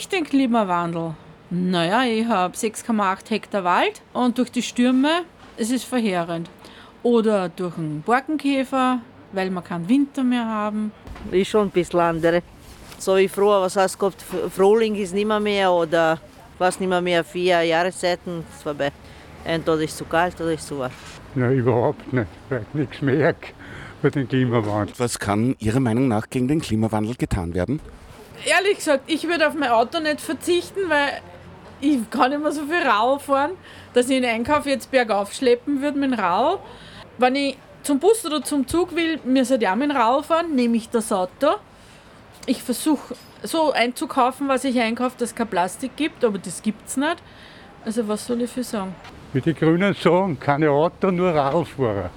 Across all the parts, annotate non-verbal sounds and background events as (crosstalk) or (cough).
ich den Klimawandel? Naja, ich habe 6,8 Hektar Wald und durch die Stürme, es ist verheerend. Oder durch einen Borkenkäfer, weil wir keinen Winter mehr haben. Ist schon ein bisschen andere. So wie früher, was heißt gehabt, Frühling ist nicht mehr, mehr oder was nicht mehr, mehr vier Jahreszeiten ist vorbei. Entweder ist es zu kalt oder ist es zu warm. Nein, überhaupt nicht, weil ich nichts merke für den Klimawandel. Was kann Ihrer Meinung nach gegen den Klimawandel getan werden? Ehrlich gesagt, ich würde auf mein Auto nicht verzichten, weil ich kann immer so viel Rau fahren, dass ich den Einkauf jetzt bergauf schleppen würde mit dem Rau. Wenn ich zum Bus oder zum Zug will, mir sollte ich auch mit dem Rau fahren, nehme ich das Auto. Ich versuche so einzukaufen, was ich einkaufe, dass es kein Plastik gibt, aber das gibt es nicht. Also was soll ich für sagen? Wie die Grünen sagen, keine Auto, nur Radfahrer.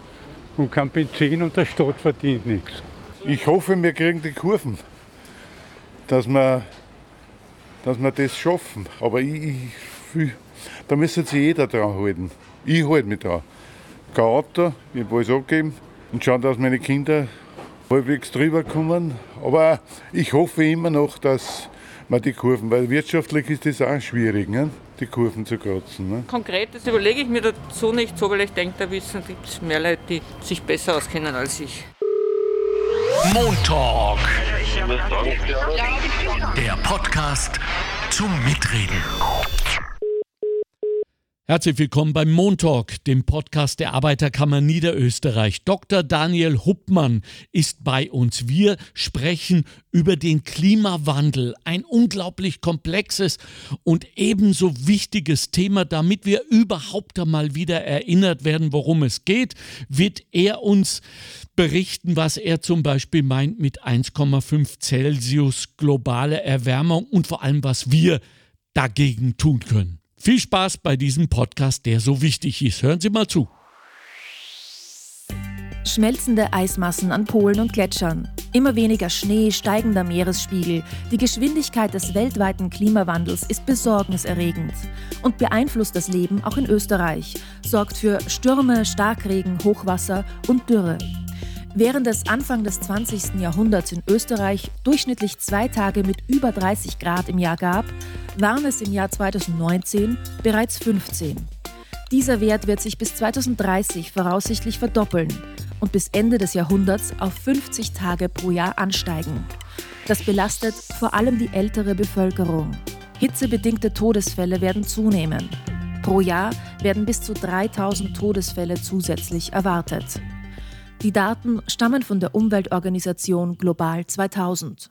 Und kein Benzin und der Stadt verdient nichts. Ich hoffe, wir kriegen die Kurven, dass wir, dass wir das schaffen. Aber ich, ich, da müsste sich jeder dran halten. Ich halte mich dran. Kein Auto, ich habe alles abgeben und schauen, dass meine Kinder halbwegs drüber kommen. Aber ich hoffe immer noch, dass man die Kurven, weil wirtschaftlich ist das auch schwierig, ne? die Kurven zu kratzen. Ne? Konkret, das überlege ich mir dazu nicht so, weil ich denke, da gibt es mehr Leute, die sich besser auskennen als ich. Montalk. Der Podcast zum Mitreden. Herzlich willkommen beim Montalk, dem Podcast der Arbeiterkammer Niederösterreich. Dr. Daniel Huppmann ist bei uns. Wir sprechen über den Klimawandel, ein unglaublich komplexes und ebenso wichtiges Thema. Damit wir überhaupt einmal wieder erinnert werden, worum es geht, wird er uns berichten, was er zum Beispiel meint mit 1,5 Celsius globale Erwärmung und vor allem, was wir dagegen tun können. Viel Spaß bei diesem Podcast, der so wichtig ist. Hören Sie mal zu. Schmelzende Eismassen an Polen und Gletschern, immer weniger Schnee, steigender Meeresspiegel. Die Geschwindigkeit des weltweiten Klimawandels ist besorgniserregend und beeinflusst das Leben auch in Österreich, sorgt für Stürme, Starkregen, Hochwasser und Dürre. Während es Anfang des 20. Jahrhunderts in Österreich durchschnittlich zwei Tage mit über 30 Grad im Jahr gab, waren es im Jahr 2019 bereits 15. Dieser Wert wird sich bis 2030 voraussichtlich verdoppeln und bis Ende des Jahrhunderts auf 50 Tage pro Jahr ansteigen. Das belastet vor allem die ältere Bevölkerung. Hitzebedingte Todesfälle werden zunehmen. Pro Jahr werden bis zu 3000 Todesfälle zusätzlich erwartet. Die Daten stammen von der Umweltorganisation Global 2000.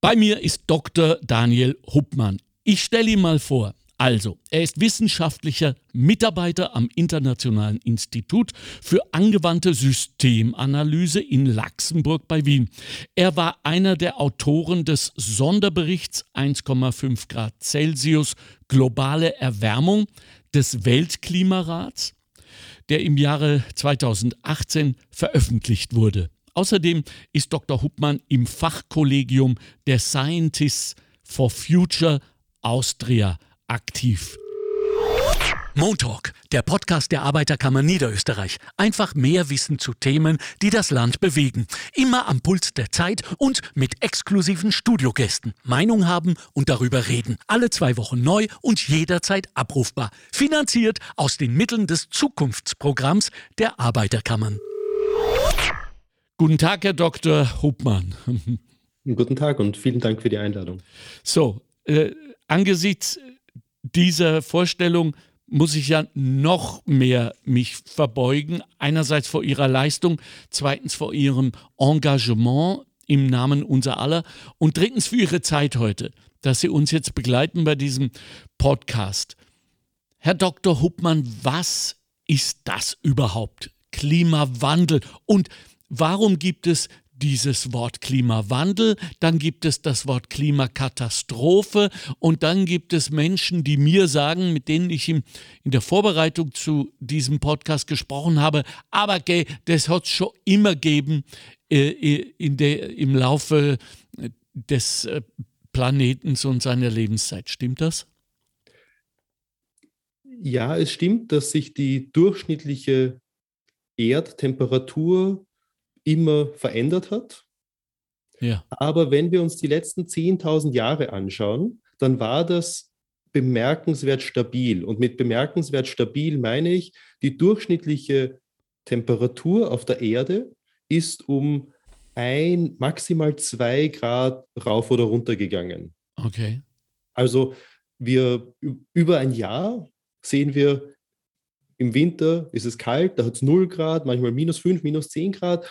Bei mir ist Dr. Daniel Huppmann. Ich stelle ihn mal vor. Also, er ist wissenschaftlicher Mitarbeiter am Internationalen Institut für angewandte Systemanalyse in Laxenburg bei Wien. Er war einer der Autoren des Sonderberichts 1,5 Grad Celsius globale Erwärmung des Weltklimarats der im Jahre 2018 veröffentlicht wurde. Außerdem ist Dr. Huppmann im Fachkollegium der Scientists for Future Austria aktiv. Montalk, der Podcast der Arbeiterkammer Niederösterreich. Einfach mehr Wissen zu Themen, die das Land bewegen. Immer am Puls der Zeit und mit exklusiven Studiogästen. Meinung haben und darüber reden. Alle zwei Wochen neu und jederzeit abrufbar. Finanziert aus den Mitteln des Zukunftsprogramms der Arbeiterkammern. Guten Tag, Herr Dr. Hubmann. (laughs) Guten Tag und vielen Dank für die Einladung. So, äh, angesichts dieser Vorstellung muss ich ja noch mehr mich verbeugen. Einerseits vor ihrer Leistung, zweitens vor ihrem Engagement im Namen unser aller und drittens für ihre Zeit heute, dass Sie uns jetzt begleiten bei diesem Podcast. Herr Dr. Huppmann, was ist das überhaupt? Klimawandel und warum gibt es dieses Wort Klimawandel, dann gibt es das Wort Klimakatastrophe und dann gibt es Menschen, die mir sagen, mit denen ich in, der Vorbereitung zu diesem Podcast gesprochen habe, aber gell, das hat es schon immer gegeben äh, in der, im Laufe des äh, Planetens und seiner Lebenszeit. Stimmt das? Ja, es stimmt, dass sich die durchschnittliche Erdtemperatur immer verändert hat. Ja. Aber wenn wir uns die letzten 10.000 Jahre anschauen, dann war das bemerkenswert stabil. Und mit bemerkenswert stabil meine ich, die durchschnittliche Temperatur auf der Erde ist um ein, maximal zwei Grad rauf oder runter gegangen. Okay. Also wir über ein Jahr sehen wir, im Winter ist es kalt, da hat es 0 Grad, manchmal minus 5, minus 10 Grad,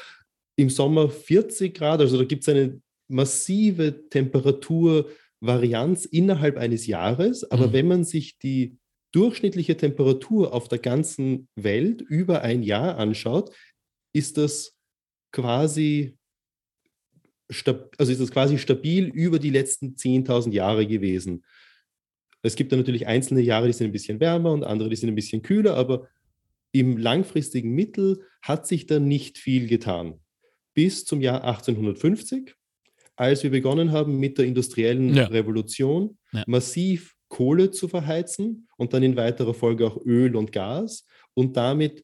im Sommer 40 Grad, also da gibt es eine massive Temperaturvarianz innerhalb eines Jahres. Aber mhm. wenn man sich die durchschnittliche Temperatur auf der ganzen Welt über ein Jahr anschaut, ist das quasi also ist das quasi stabil über die letzten 10.000 Jahre gewesen. Es gibt dann natürlich einzelne Jahre, die sind ein bisschen wärmer und andere, die sind ein bisschen kühler, aber im langfristigen Mittel hat sich da nicht viel getan. Bis zum Jahr 1850, als wir begonnen haben mit der industriellen ja. Revolution, ja. massiv Kohle zu verheizen und dann in weiterer Folge auch Öl und Gas und damit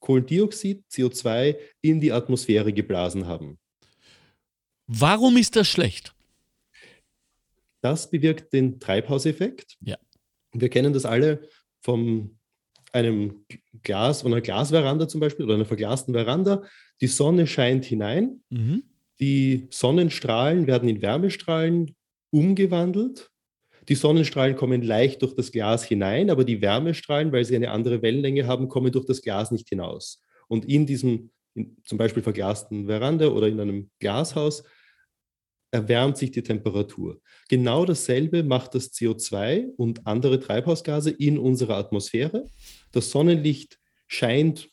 Kohlendioxid, CO2 in die Atmosphäre geblasen haben. Warum ist das schlecht? Das bewirkt den Treibhauseffekt. Ja. Wir kennen das alle von einem Glas, von einer Glasveranda zum Beispiel oder einer verglasten Veranda. Die Sonne scheint hinein. Mhm. Die Sonnenstrahlen werden in Wärmestrahlen umgewandelt. Die Sonnenstrahlen kommen leicht durch das Glas hinein, aber die Wärmestrahlen, weil sie eine andere Wellenlänge haben, kommen durch das Glas nicht hinaus. Und in diesem in zum Beispiel verglasten Veranda oder in einem Glashaus erwärmt sich die Temperatur. Genau dasselbe macht das CO2 und andere Treibhausgase in unserer Atmosphäre. Das Sonnenlicht scheint,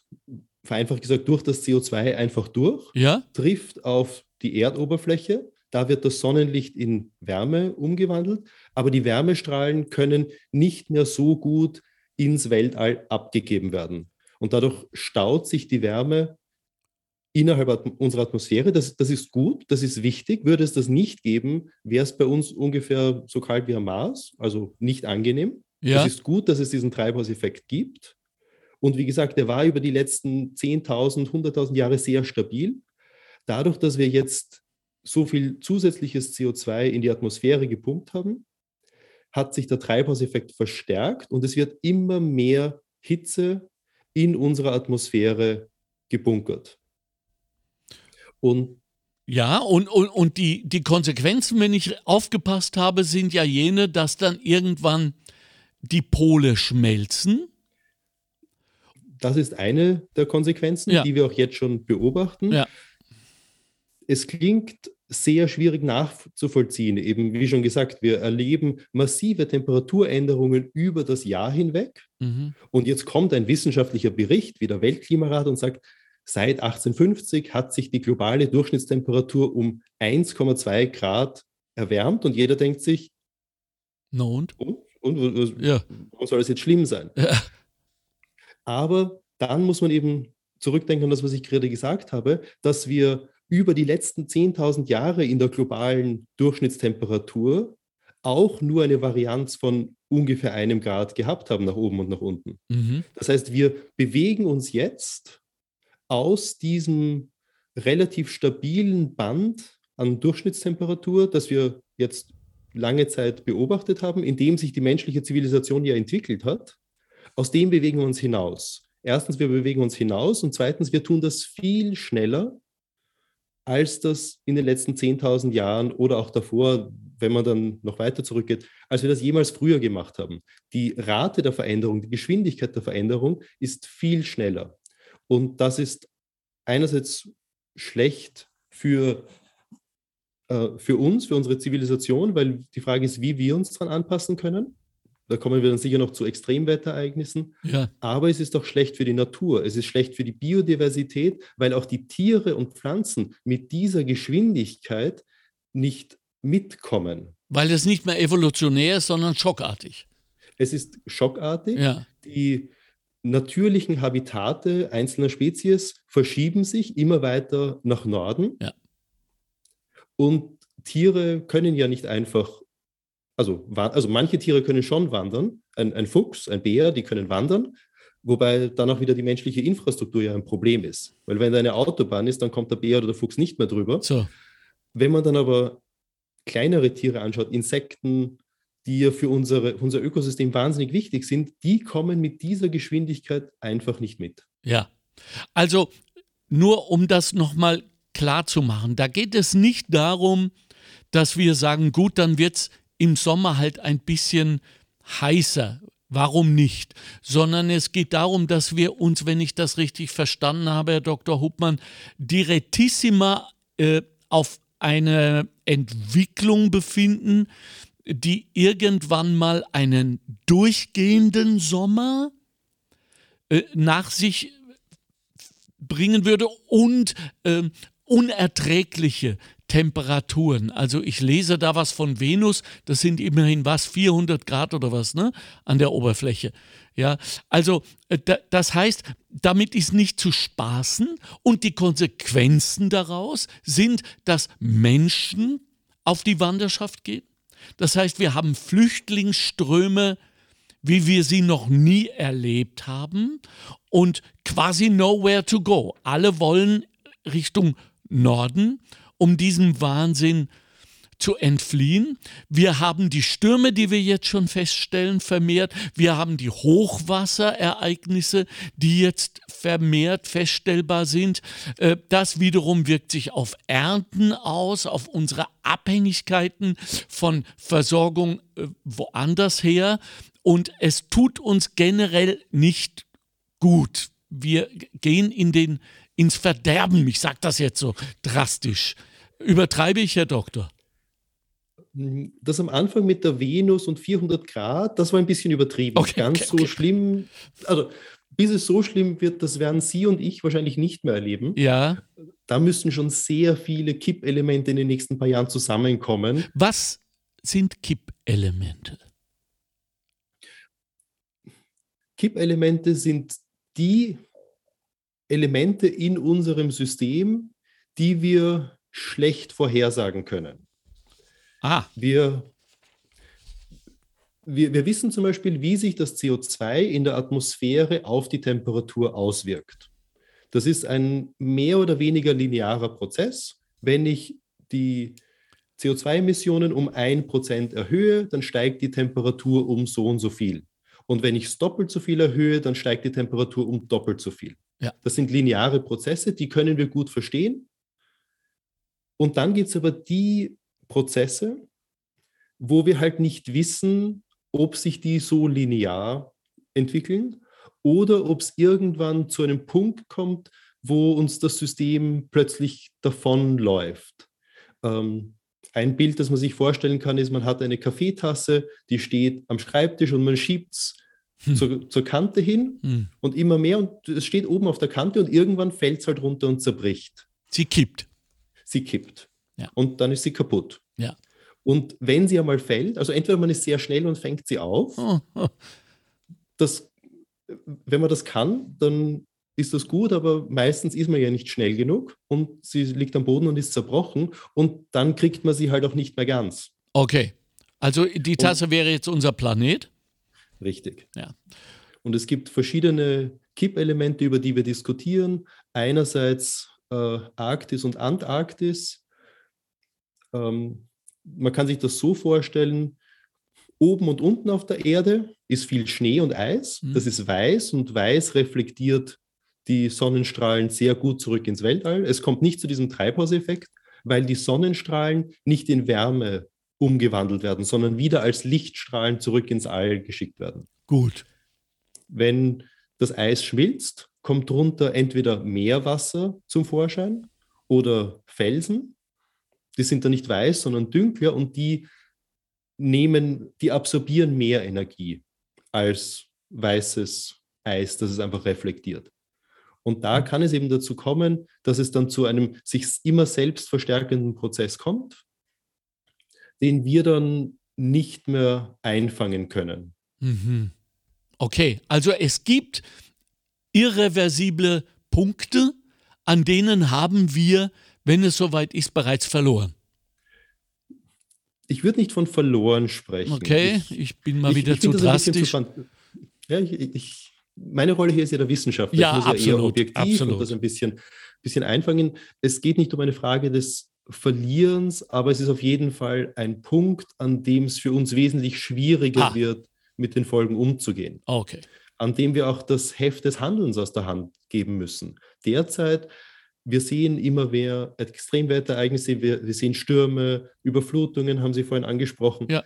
vereinfacht gesagt, durch das CO2 einfach durch, ja? trifft auf die Erdoberfläche. Da wird das Sonnenlicht in Wärme umgewandelt, aber die Wärmestrahlen können nicht mehr so gut ins Weltall abgegeben werden. Und dadurch staut sich die Wärme innerhalb unserer Atmosphäre. Das, das ist gut, das ist wichtig. Würde es das nicht geben, wäre es bei uns ungefähr so kalt wie am Mars, also nicht angenehm. Ja. Es ist gut, dass es diesen Treibhauseffekt gibt. Und wie gesagt, der war über die letzten 10.000, 100.000 Jahre sehr stabil. Dadurch, dass wir jetzt so viel zusätzliches CO2 in die Atmosphäre gepumpt haben, hat sich der Treibhauseffekt verstärkt und es wird immer mehr Hitze in unserer Atmosphäre gebunkert. Und ja, und, und, und die, die Konsequenzen, wenn ich aufgepasst habe, sind ja jene, dass dann irgendwann die Pole schmelzen. Das ist eine der Konsequenzen, ja. die wir auch jetzt schon beobachten. Ja. Es klingt sehr schwierig nachzuvollziehen. Eben, wie schon gesagt, wir erleben massive Temperaturänderungen über das Jahr hinweg. Mhm. Und jetzt kommt ein wissenschaftlicher Bericht wie der Weltklimarat und sagt, Seit 1850 hat sich die globale Durchschnittstemperatur um 1,2 Grad erwärmt und jeder denkt sich, no und? Und, und ja. warum soll das jetzt schlimm sein? Ja. Aber dann muss man eben zurückdenken an das, was ich gerade gesagt habe, dass wir über die letzten 10.000 Jahre in der globalen Durchschnittstemperatur auch nur eine Varianz von ungefähr einem Grad gehabt haben, nach oben und nach unten. Mhm. Das heißt, wir bewegen uns jetzt aus diesem relativ stabilen Band an Durchschnittstemperatur, das wir jetzt lange Zeit beobachtet haben, in dem sich die menschliche Zivilisation ja entwickelt hat, aus dem bewegen wir uns hinaus. Erstens, wir bewegen uns hinaus und zweitens, wir tun das viel schneller, als das in den letzten 10.000 Jahren oder auch davor, wenn man dann noch weiter zurückgeht, als wir das jemals früher gemacht haben. Die Rate der Veränderung, die Geschwindigkeit der Veränderung ist viel schneller. Und das ist einerseits schlecht für, äh, für uns, für unsere Zivilisation, weil die Frage ist, wie wir uns daran anpassen können. Da kommen wir dann sicher noch zu Extremwetterereignissen. Ja. Aber es ist auch schlecht für die Natur. Es ist schlecht für die Biodiversität, weil auch die Tiere und Pflanzen mit dieser Geschwindigkeit nicht mitkommen. Weil es nicht mehr evolutionär ist, sondern schockartig. Es ist schockartig. Ja. Die natürlichen Habitate einzelner Spezies verschieben sich immer weiter nach Norden. Ja. Und Tiere können ja nicht einfach, also, also manche Tiere können schon wandern. Ein, ein Fuchs, ein Bär, die können wandern. Wobei dann auch wieder die menschliche Infrastruktur ja ein Problem ist. Weil wenn da eine Autobahn ist, dann kommt der Bär oder der Fuchs nicht mehr drüber. So. Wenn man dann aber kleinere Tiere anschaut, Insekten, die ja für unsere, unser Ökosystem wahnsinnig wichtig sind, die kommen mit dieser Geschwindigkeit einfach nicht mit. Ja, also nur um das nochmal klar zu machen, da geht es nicht darum, dass wir sagen, gut, dann wird es im Sommer halt ein bisschen heißer. Warum nicht? Sondern es geht darum, dass wir uns, wenn ich das richtig verstanden habe, Herr Dr. Hubmann, direttissima äh, auf eine Entwicklung befinden, die irgendwann mal einen durchgehenden Sommer äh, nach sich bringen würde und äh, unerträgliche Temperaturen. Also ich lese da was von Venus, das sind immerhin was, 400 Grad oder was, ne, an der Oberfläche. Ja, also äh, das heißt, damit ist nicht zu spaßen und die Konsequenzen daraus sind, dass Menschen auf die Wanderschaft gehen. Das heißt, wir haben Flüchtlingsströme, wie wir sie noch nie erlebt haben und quasi nowhere to go. Alle wollen Richtung Norden, um diesem Wahnsinn zu entfliehen. Wir haben die Stürme, die wir jetzt schon feststellen, vermehrt. Wir haben die Hochwasserereignisse, die jetzt vermehrt feststellbar sind. Äh, das wiederum wirkt sich auf Ernten aus, auf unsere Abhängigkeiten von Versorgung äh, woanders her. Und es tut uns generell nicht gut. Wir gehen in den ins Verderben. Ich sage das jetzt so drastisch. Übertreibe ich, Herr Doktor? Das am Anfang mit der Venus und 400 Grad, das war ein bisschen übertrieben. Okay, Ganz okay, so okay. schlimm, also bis es so schlimm wird, das werden Sie und ich wahrscheinlich nicht mehr erleben. Ja. Da müssen schon sehr viele Kippelemente in den nächsten paar Jahren zusammenkommen. Was sind Kippelemente? Kippelemente sind die Elemente in unserem System, die wir schlecht vorhersagen können. Ah. Wir, wir, wir wissen zum Beispiel, wie sich das CO2 in der Atmosphäre auf die Temperatur auswirkt. Das ist ein mehr oder weniger linearer Prozess. Wenn ich die CO2-Emissionen um 1% erhöhe, dann steigt die Temperatur um so und so viel. Und wenn ich es doppelt so viel erhöhe, dann steigt die Temperatur um doppelt so viel. Ja. Das sind lineare Prozesse, die können wir gut verstehen. Und dann gibt es aber die Prozesse, wo wir halt nicht wissen, ob sich die so linear entwickeln oder ob es irgendwann zu einem Punkt kommt, wo uns das System plötzlich davonläuft. Ähm, ein Bild, das man sich vorstellen kann, ist, man hat eine Kaffeetasse, die steht am Schreibtisch und man schiebt es hm. zur, zur, Kante hin hm. und immer mehr und es steht oben auf der Kante und irgendwann fällt es halt runter und zerbricht. Sie kippt. Sie kippt. Ja. Und dann ist sie kaputt. Ja. Und wenn sie einmal fällt, also entweder man ist sehr schnell und fängt sie auf, Oh, oh. das, wenn man das kann, dann ist das gut, aber meistens ist man ja nicht schnell genug und sie liegt am Boden und ist zerbrochen und dann kriegt man sie halt auch nicht mehr ganz. Okay. Also die Tasse wäre jetzt unser Planet. Richtig. Ja. Und es gibt verschiedene Kippelemente, über die wir diskutieren. Einerseits äh, Arktis und Antarktis. Ähm, man kann sich das so vorstellen, oben und unten auf der Erde ist viel Schnee und Eis. Mhm. Das ist weiß und weiß reflektiert die Sonnenstrahlen sehr gut zurück ins Weltall. Es kommt nicht zu diesem Treibhauseffekt, weil die Sonnenstrahlen nicht in Wärme umgewandelt werden, sondern wieder als Lichtstrahlen zurück ins All geschickt werden. Gut. Wenn das Eis schmilzt, kommt drunter entweder Meerwasser zum Vorschein oder Felsen. Die sind dann nicht weiß, sondern dünkler und die nehmen, die absorbieren mehr Energie als weißes Eis, das es einfach reflektiert. Und da kann es eben dazu kommen, dass es dann zu einem sich immer selbst verstärkenden Prozess kommt, den wir dann nicht mehr einfangen können. Mhm. Okay, also es gibt irreversible Punkte, an denen haben wir, wenn es soweit ist, bereits verloren. Ich würde nicht von verloren sprechen. Okay, ich, ich bin mal wieder ich zu drastisch. zu ja, ich, ich, meine Rolle hier ist ja der Wissenschaftler. Ja, ich muss ja eher absolut, objektiv absolut. und das ein bisschen, bisschen einfangen. Es geht nicht um eine Frage des Verlierens, aber es ist auf jeden Fall ein Punkt, an dem es für uns wesentlich schwieriger Ah. wird, mit den Folgen umzugehen. Okay. An dem wir auch das Heft des Handelns aus der Hand geben müssen. Derzeit, wir sehen immer mehr Extremwetterereignisse, wir, wir sehen Stürme, Überflutungen, haben Sie vorhin angesprochen. Ja.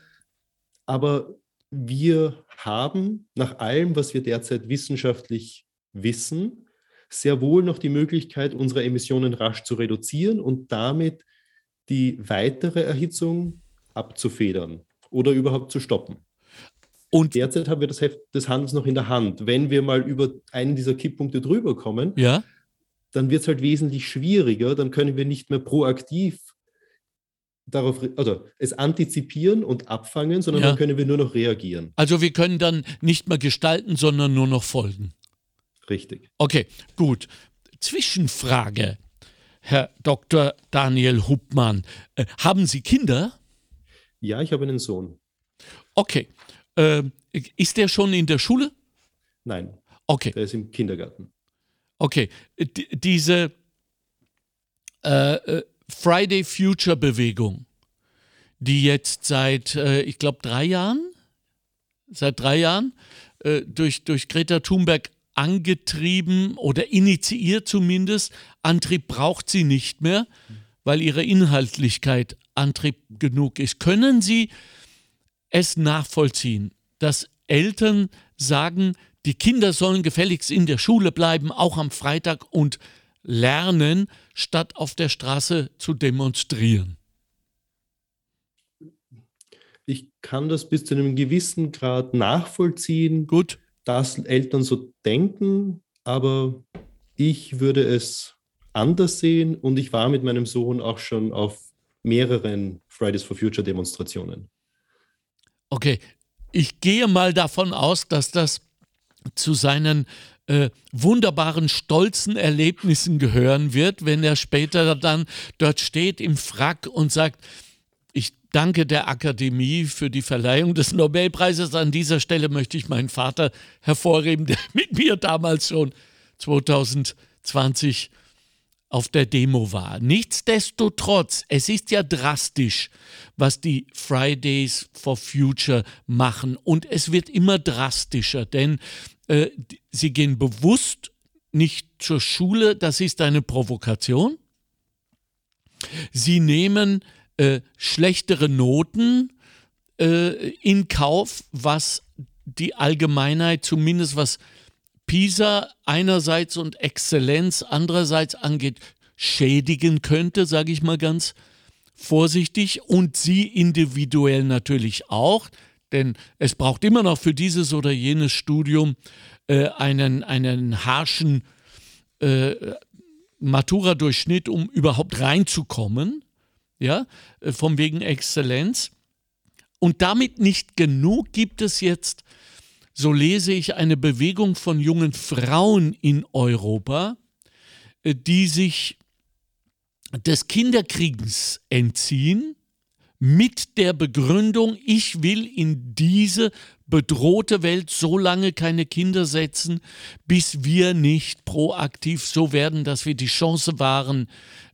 Aber wir haben nach allem, was wir derzeit wissenschaftlich wissen, sehr wohl noch die Möglichkeit, unsere Emissionen rasch zu reduzieren und damit die weitere Erhitzung abzufedern oder überhaupt zu stoppen. Und derzeit haben wir das Heft des Handels noch in der Hand. Wenn wir mal über einen dieser Kipppunkte drüber kommen, Ja. dann wird es halt wesentlich schwieriger. Dann können wir nicht mehr proaktiv darauf, also es antizipieren und abfangen, sondern Ja. dann können wir nur noch reagieren. Also wir können dann nicht mehr gestalten, sondern nur noch folgen. Richtig. Okay, gut. Zwischenfrage, Herr Dr. Daniel Huppmann. Äh, haben Sie Kinder? Ja, ich habe einen Sohn. Okay. Äh, ist der schon in der Schule? Nein, Okay, der ist im Kindergarten. okay. D diese äh, äh, Friday Future Bewegung, die jetzt seit, äh, ich glaube, drei Jahren, seit drei Jahren äh, durch, durch Greta Thunberg angetrieben oder initiiert zumindest. Antrieb braucht sie nicht mehr, weil ihre Inhaltlichkeit Antrieb genug ist. Können Sie es nachvollziehen, dass Eltern sagen, die Kinder sollen gefälligst in der Schule bleiben, auch am Freitag und lernen, statt auf der Straße zu demonstrieren? Ich kann das bis zu einem gewissen Grad nachvollziehen, Gut. Dass Eltern so denken, aber ich würde es anders sehen und ich war mit meinem Sohn auch schon auf mehreren Fridays for Future Demonstrationen. Okay, ich gehe mal davon aus, dass das zu seinen äh, wunderbaren, stolzen Erlebnissen gehören wird, wenn er später dann dort steht im Frack und sagt, danke der Akademie für die Verleihung des Nobelpreises. An dieser Stelle möchte ich meinen Vater hervorheben, der (laughs) mit mir damals schon 2020 auf der Demo war. Nichtsdestotrotz, es ist ja drastisch, was die Fridays for Future machen. Und es wird immer drastischer, denn äh, sie gehen bewusst nicht zur Schule, das ist eine Provokation. Sie nehmen äh, schlechtere Noten äh, in Kauf, was die Allgemeinheit, zumindest was PISA einerseits und Exzellenz andererseits angeht, schädigen könnte, sage ich mal ganz vorsichtig. Und sie individuell natürlich auch, denn es braucht immer noch für dieses oder jenes Studium äh, einen, einen harschen äh, Matura-Durchschnitt, um überhaupt reinzukommen, ja, äh, vom wegen Exzellenz. Und damit nicht genug gibt es jetzt, so lese ich, eine Bewegung von jungen Frauen in Europa, äh, die sich des Kinderkriegens entziehen mit der Begründung, ich will in diese bedrohte Welt so lange keine Kinder setzen, bis wir nicht proaktiv so werden, dass wir die Chance wahren,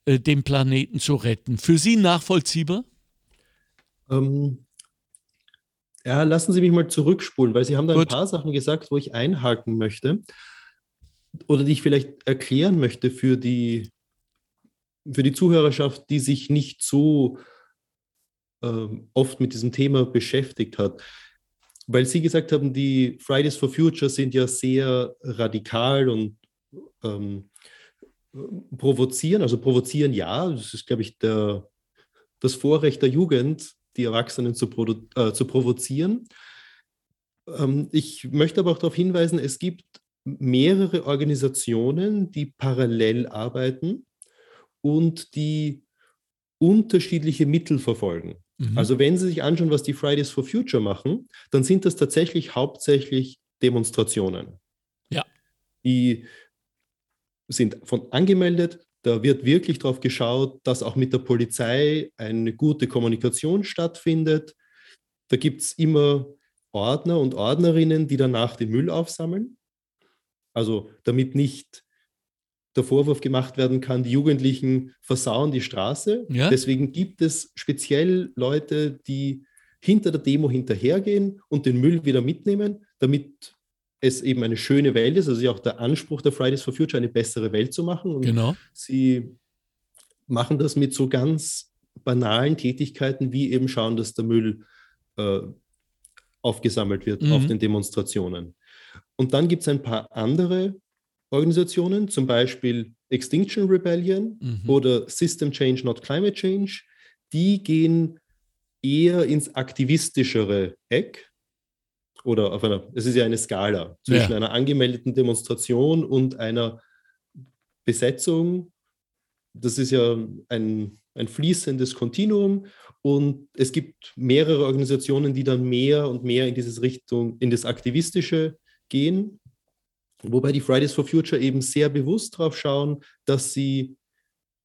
äh, den Planeten zu retten. Für Sie nachvollziehbar? Ähm, ja, lassen Sie mich mal zurückspulen, weil Sie haben da ein Gut. paar Sachen gesagt, wo ich einhaken möchte oder die ich vielleicht erklären möchte für die, für die Zuhörerschaft, die sich nicht so ähm, oft mit diesem Thema beschäftigt hat. Weil Sie gesagt haben, die Fridays for Future sind ja sehr radikal und ähm, provozieren. Also provozieren ja, das ist, glaube ich, der, das Vorrecht der Jugend, die Erwachsenen zu, äh, zu provozieren. Ähm, ich möchte aber auch darauf hinweisen, es gibt mehrere Organisationen, die parallel arbeiten und die unterschiedliche Mittel verfolgen. Mhm. Also wenn Sie sich anschauen, was die Fridays for Future machen, dann sind das tatsächlich hauptsächlich Demonstrationen. Ja. Die sind von angemeldet. Da wird wirklich darauf geschaut, dass auch mit der Polizei eine gute Kommunikation stattfindet. Da gibt es immer Ordner und Ordnerinnen, die danach den Müll aufsammeln. Also damit nicht der Vorwurf gemacht werden kann, die Jugendlichen versauen die Straße. Ja. Deswegen gibt es speziell Leute, die hinter der Demo hinterhergehen und den Müll wieder mitnehmen, damit es eben eine schöne Welt ist. Also ja auch der Anspruch der Fridays for Future, eine bessere Welt zu machen. Und Genau. sie machen das mit so ganz banalen Tätigkeiten, wie eben schauen, dass der Müll äh, aufgesammelt wird Mhm. auf den Demonstrationen. Und dann gibt es ein paar andere Organisationen, zum Beispiel Extinction Rebellion Mhm. oder System Change, Not Climate Change. Die gehen eher ins aktivistischere Eck oder auf einer, es ist ja eine Skala zwischen Ja. einer angemeldeten Demonstration und einer Besetzung. Das ist ja ein, ein fließendes Kontinuum und es gibt mehrere Organisationen, die dann mehr und mehr in diese Richtung, in das Aktivistische gehen. Wobei die Fridays for Future eben sehr bewusst darauf schauen, dass sie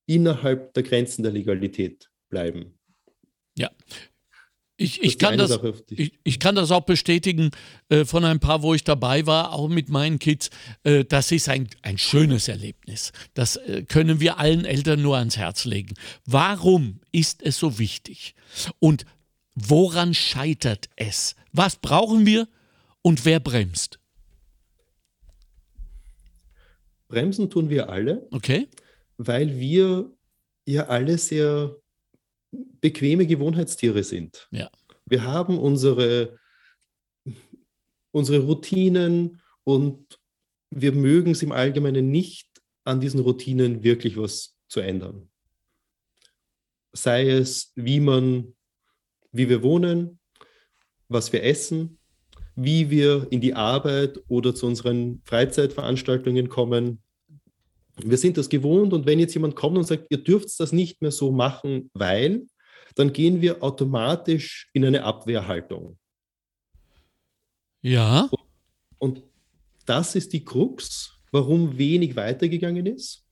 innerhalb der Grenzen der Legalität bleiben. Ja. Ich, Das ich, die kann das, ich, ich kann das auch bestätigen äh, von ein paar, wo ich dabei war, auch mit meinen Kids. Äh, das ist ein, ein schönes Erlebnis. Das äh, können wir allen Eltern nur ans Herz legen. Warum ist es so wichtig? Und woran scheitert es? Was brauchen wir und wer bremst? Bremsen tun wir alle, Okay? weil wir ja alle sehr bequeme Gewohnheitstiere sind. Ja. Wir haben unsere, unsere Routinen und wir mögen es im Allgemeinen nicht, an diesen Routinen wirklich was zu ändern. Sei es, wie man, wie wir wohnen, was wir essen, wie wir in die Arbeit oder zu unseren Freizeitveranstaltungen kommen. Wir sind das gewohnt und wenn jetzt jemand kommt und sagt, ihr dürft das nicht mehr so machen, weil, dann gehen wir automatisch in eine Abwehrhaltung. Ja. Und das ist die Krux, warum wenig weitergegangen ist,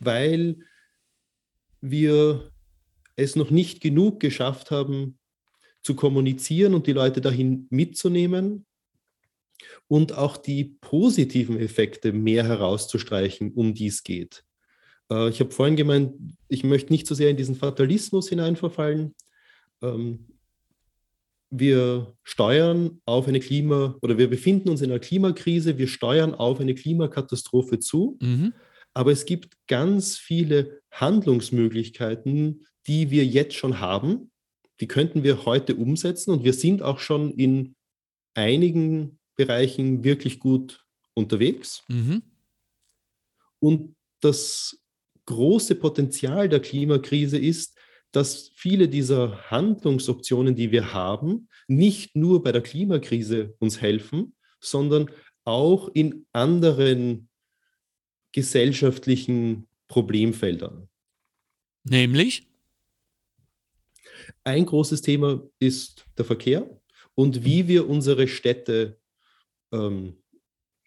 weil wir es noch nicht genug geschafft haben, zu kommunizieren und die Leute dahin mitzunehmen und auch die positiven Effekte mehr herauszustreichen, um die es geht. Äh, ich habe vorhin gemeint, ich möchte nicht so sehr in diesen Fatalismus hineinverfallen. Ähm, wir steuern auf eine Klima- oder wir befinden uns in einer Klimakrise, wir steuern auf eine Klimakatastrophe zu, Mhm. aber es gibt ganz viele Handlungsmöglichkeiten, die wir jetzt schon haben. Die könnten wir heute umsetzen und wir sind auch schon in einigen Bereichen wirklich gut unterwegs. Mhm. Und das große Potenzial der Klimakrise ist, dass viele dieser Handlungsoptionen, die wir haben, nicht nur bei der Klimakrise uns helfen, sondern auch in anderen gesellschaftlichen Problemfeldern. Nämlich? Ein großes Thema ist der Verkehr und wie wir unsere Städte ähm,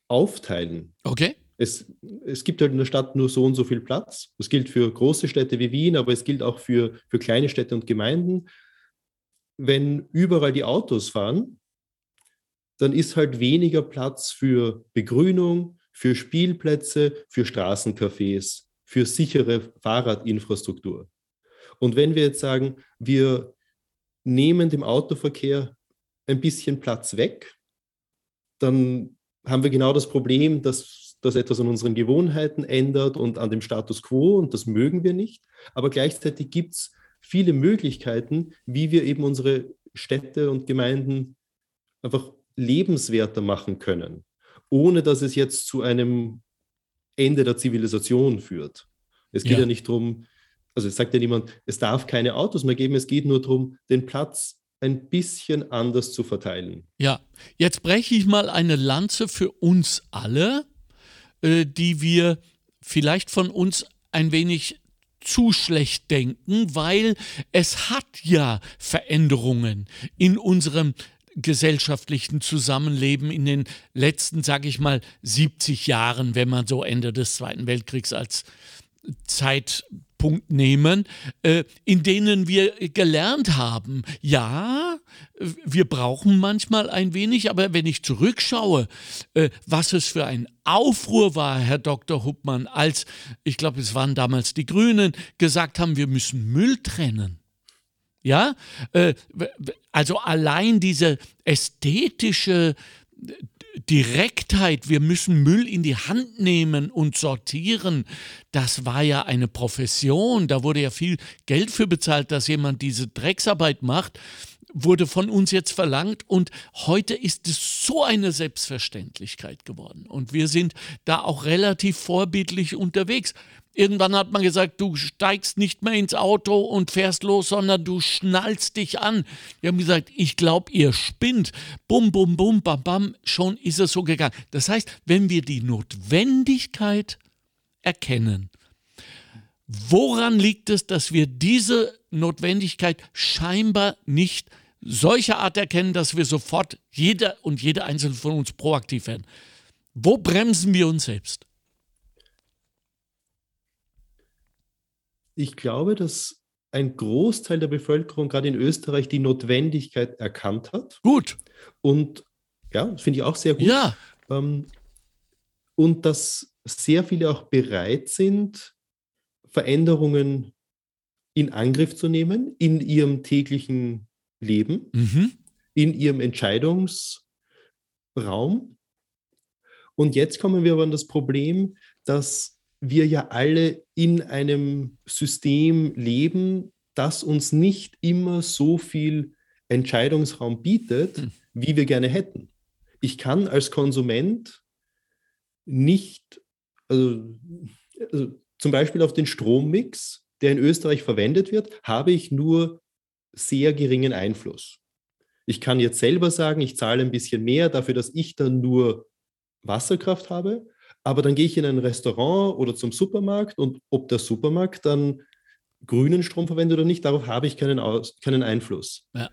aufteilen. Okay. Es, es gibt halt in der Stadt nur so und so viel Platz. Das gilt für große Städte wie Wien, aber es gilt auch für, für kleine Städte und Gemeinden. Wenn überall die Autos fahren, dann ist halt weniger Platz für Begrünung, für Spielplätze, für Straßencafés, für sichere Fahrradinfrastruktur. Und wenn wir jetzt sagen, wir nehmen dem Autoverkehr ein bisschen Platz weg, dann haben wir genau das Problem, dass das etwas an unseren Gewohnheiten ändert und an dem Status quo und das mögen wir nicht. Aber gleichzeitig gibt es viele Möglichkeiten, wie wir eben unsere Städte und Gemeinden einfach lebenswerter machen können, ohne dass es jetzt zu einem Ende der Zivilisation führt. Es geht Ja. ja, nicht darum, also es sagt ja niemand, es darf keine Autos mehr geben, es geht nur darum, den Platz ein bisschen anders zu verteilen. Ja, jetzt breche ich mal eine Lanze für uns alle, äh, die wir vielleicht von uns ein wenig zu schlecht denken, weil es hat ja Veränderungen in unserem gesellschaftlichen Zusammenleben in den letzten, sage ich mal, 70 Jahren, wenn man so Ende des Zweiten Weltkriegs als Schwerpunkt nehmen, äh, in denen wir gelernt haben, ja, wir brauchen manchmal ein wenig, aber wenn ich zurückschaue, äh, was es für ein Aufruhr war, Herr Dr. Huppmann, als, ich glaube, es waren damals die Grünen, gesagt haben, wir müssen Müll trennen. Ja, äh, also allein diese ästhetische Direktheit, wir müssen Müll in die Hand nehmen und sortieren, das war ja eine Profession, da wurde ja viel Geld für bezahlt, dass jemand diese Drecksarbeit macht, wurde von uns jetzt verlangt. Und heute ist es so eine Selbstverständlichkeit geworden. Und wir sind da auch relativ vorbildlich unterwegs. Irgendwann hat man gesagt, du steigst nicht mehr ins Auto und fährst los, sondern du schnallst dich an. Wir haben gesagt, ich glaube, ihr spinnt. Bum, bum, bum, bam, bam. Schon ist es so gegangen. Das heißt, wenn wir die Notwendigkeit erkennen, woran liegt es, dass wir diese Notwendigkeit scheinbar nicht solcher Art erkennen, dass wir sofort jeder und jede einzelne von uns proaktiv werden? Wo bremsen wir uns selbst? Ich glaube, dass ein Großteil der Bevölkerung, gerade in Österreich, die Notwendigkeit erkannt hat. Gut. Und ja, das finde ich auch sehr gut. Ja. Ähm, und dass sehr viele auch bereit sind, Veränderungen in Angriff zu nehmen in ihrem täglichen Leben, mhm. in ihrem Entscheidungsraum. Und jetzt kommen wir aber an das Problem, dass wir ja alle in einem System leben, das uns nicht immer so viel Entscheidungsraum bietet, hm. wie wir gerne hätten. Ich kann als Konsument nicht, also, also zum Beispiel auf den Strommix, der in Österreich verwendet wird, habe ich nur sehr geringen Einfluss. Ich kann jetzt selber sagen, ich zahle ein bisschen mehr dafür, dass ich dann nur Wasserkraft habe, aber dann gehe ich in ein Restaurant oder zum Supermarkt und ob der Supermarkt dann grünen Strom verwendet oder nicht, darauf habe ich keinen, Aus, keinen Einfluss. Ja.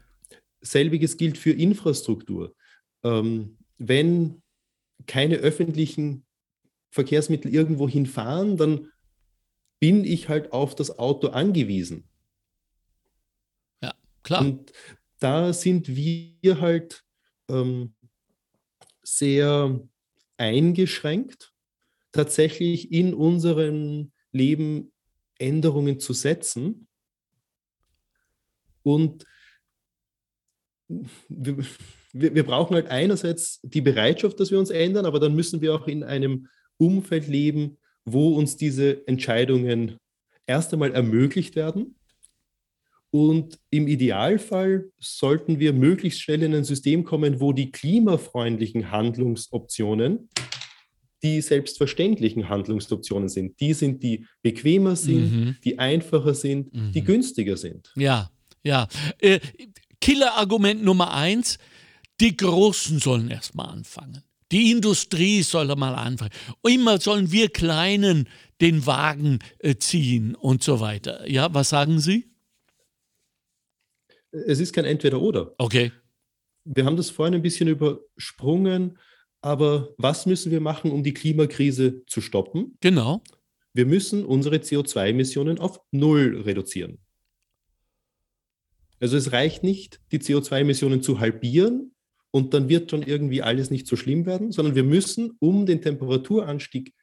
Selbiges gilt für Infrastruktur. Ähm, wenn keine öffentlichen Verkehrsmittel irgendwo hinfahren, dann bin ich halt auf das Auto angewiesen. Ja, klar. Und da sind wir halt ähm, sehr eingeschränkt tatsächlich in unserem Leben Änderungen zu setzen. Und wir, wir, brauchen halt einerseits die Bereitschaft, dass wir uns ändern, aber dann müssen wir auch in einem Umfeld leben, wo uns diese Entscheidungen erst einmal ermöglicht werden. Und im Idealfall sollten wir möglichst schnell in ein System kommen, wo die klimafreundlichen Handlungsoptionen die selbstverständlichen Handlungsoptionen sind. Die sind, die bequemer sind, mhm. die einfacher sind, mhm. die günstiger sind. Ja, ja. Äh, Killer-Argument Nummer eins, die Großen sollen erstmal anfangen. Die Industrie soll mal anfangen. Immer sollen wir Kleinen den Wagen äh, ziehen und so weiter. Ja, was sagen Sie? Es ist kein Entweder-Oder. Okay. Wir haben das vorhin ein bisschen übersprungen. Aber was müssen wir machen, um die Klimakrise zu stoppen? Genau. Wir müssen unsere CO2-Emissionen auf Null reduzieren. Also es reicht nicht, die CO2-Emissionen zu halbieren und dann wird schon irgendwie alles nicht so schlimm werden, sondern wir müssen, um den Temperaturanstieg